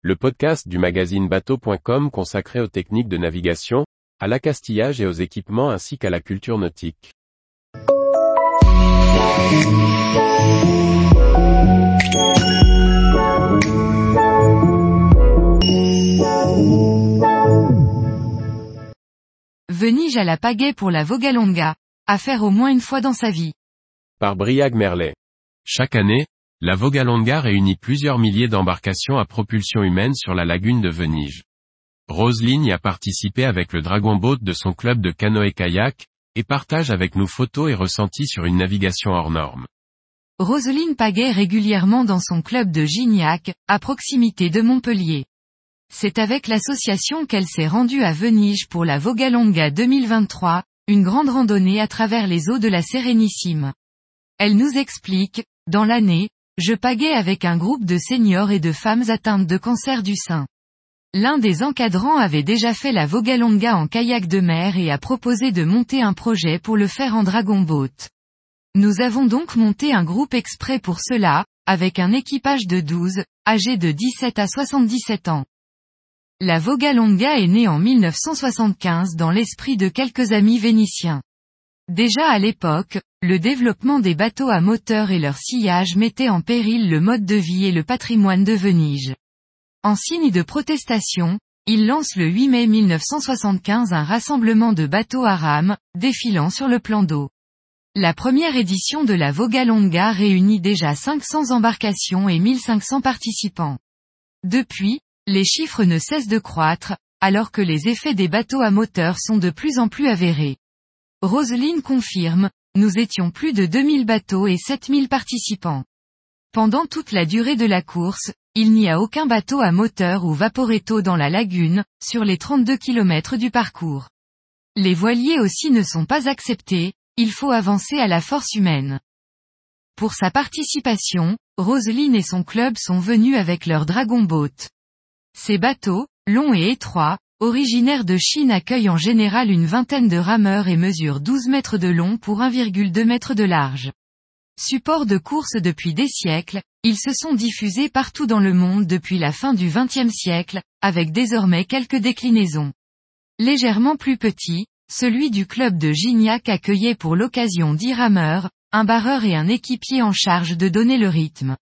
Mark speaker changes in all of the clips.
Speaker 1: le podcast du magazine bateau.com consacré aux techniques de navigation, à l'accastillage et aux équipements ainsi qu'à la culture nautique.
Speaker 2: Venige à la pagaie pour la Vogalonga, à faire au moins une fois dans sa vie.
Speaker 1: Par Briag Merlet. Chaque année, la Vogalonga réunit plusieurs milliers d'embarcations à propulsion humaine sur la lagune de Venige. Roselyne a participé avec le Dragon Boat de son club de canoë-kayak, et partage avec nous photos et ressentis sur une navigation hors norme.
Speaker 2: Roseline pagaie régulièrement dans son club de Gignac, à proximité de Montpellier. C'est avec l'association qu'elle s'est rendue à Venige pour la Vogalonga 2023, une grande randonnée à travers les eaux de la Sérénissime. Elle nous explique, dans l'année, je pagais avec un groupe de seniors et de femmes atteintes de cancer du sein. L'un des encadrants avait déjà fait la Vogalonga en kayak de mer et a proposé de monter un projet pour le faire en dragon boat. Nous avons donc monté un groupe exprès pour cela, avec un équipage de 12, âgés de 17 à 77 ans. La Vogalonga est née en 1975 dans l'esprit de quelques amis vénitiens. Déjà à l'époque, le développement des bateaux à moteur et leur sillage mettait en péril le mode de vie et le patrimoine de Venige. En signe de protestation, il lance le 8 mai 1975 un rassemblement de bateaux à rames, défilant sur le plan d'eau. La première édition de la Vogalonga réunit déjà 500 embarcations et 1500 participants. Depuis, les chiffres ne cessent de croître, alors que les effets des bateaux à moteur sont de plus en plus avérés. Roselyne confirme, nous étions plus de 2000 bateaux et 7000 participants. Pendant toute la durée de la course, il n'y a aucun bateau à moteur ou vaporetto dans la lagune, sur les 32 km du parcours. Les voiliers aussi ne sont pas acceptés, il faut avancer à la force humaine. Pour sa participation, Roselyne et son club sont venus avec leur Dragon Boat. Ces bateaux, longs et étroits, originaires de Chine accueillent en général une vingtaine de rameurs et mesurent 12 mètres de long pour 1,2 mètres de large. Support de course depuis des siècles, ils se sont diffusés partout dans le monde depuis la fin du XXe siècle, avec désormais quelques déclinaisons. Légèrement plus petit, celui du club de Gignac accueillait pour l'occasion 10 rameurs, un barreur et un équipier en charge de donner le rythme.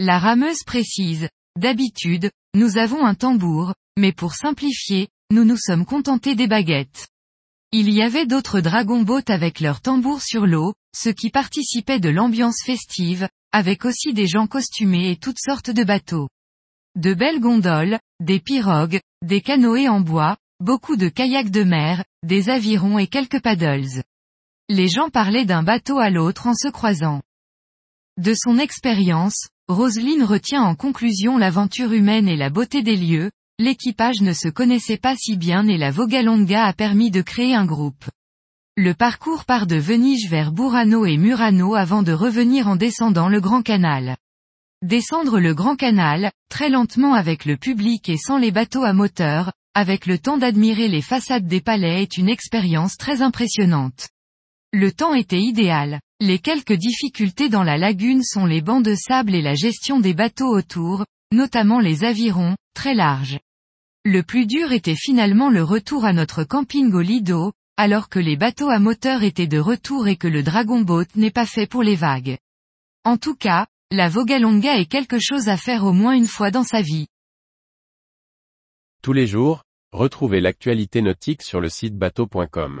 Speaker 2: La rameuse précise, d'habitude, nous avons un tambour, mais pour simplifier, nous nous sommes contentés des baguettes. Il y avait d'autres dragon boats avec leurs tambours sur l'eau, ce qui participait de l'ambiance festive, avec aussi des gens costumés et toutes sortes de bateaux. De belles gondoles, des pirogues, des canoës en bois, beaucoup de kayaks de mer, des avirons et quelques paddles. Les gens parlaient d'un bateau à l'autre en se croisant. De son expérience, Roselyne retient en conclusion l'aventure humaine et la beauté des lieux, L'équipage ne se connaissait pas si bien et la Vogalonga a permis de créer un groupe. Le parcours part de Venige vers Burano et Murano avant de revenir en descendant le Grand Canal. Descendre le Grand Canal, très lentement avec le public et sans les bateaux à moteur, avec le temps d'admirer les façades des palais est une expérience très impressionnante. Le temps était idéal. Les quelques difficultés dans la lagune sont les bancs de sable et la gestion des bateaux autour, notamment les avirons, très larges. Le plus dur était finalement le retour à notre camping au Lido, alors que les bateaux à moteur étaient de retour et que le Dragon Boat n'est pas fait pour les vagues. En tout cas, la Vogalonga est quelque chose à faire au moins une fois dans sa vie.
Speaker 1: Tous les jours, retrouvez l'actualité nautique sur le site bateau.com.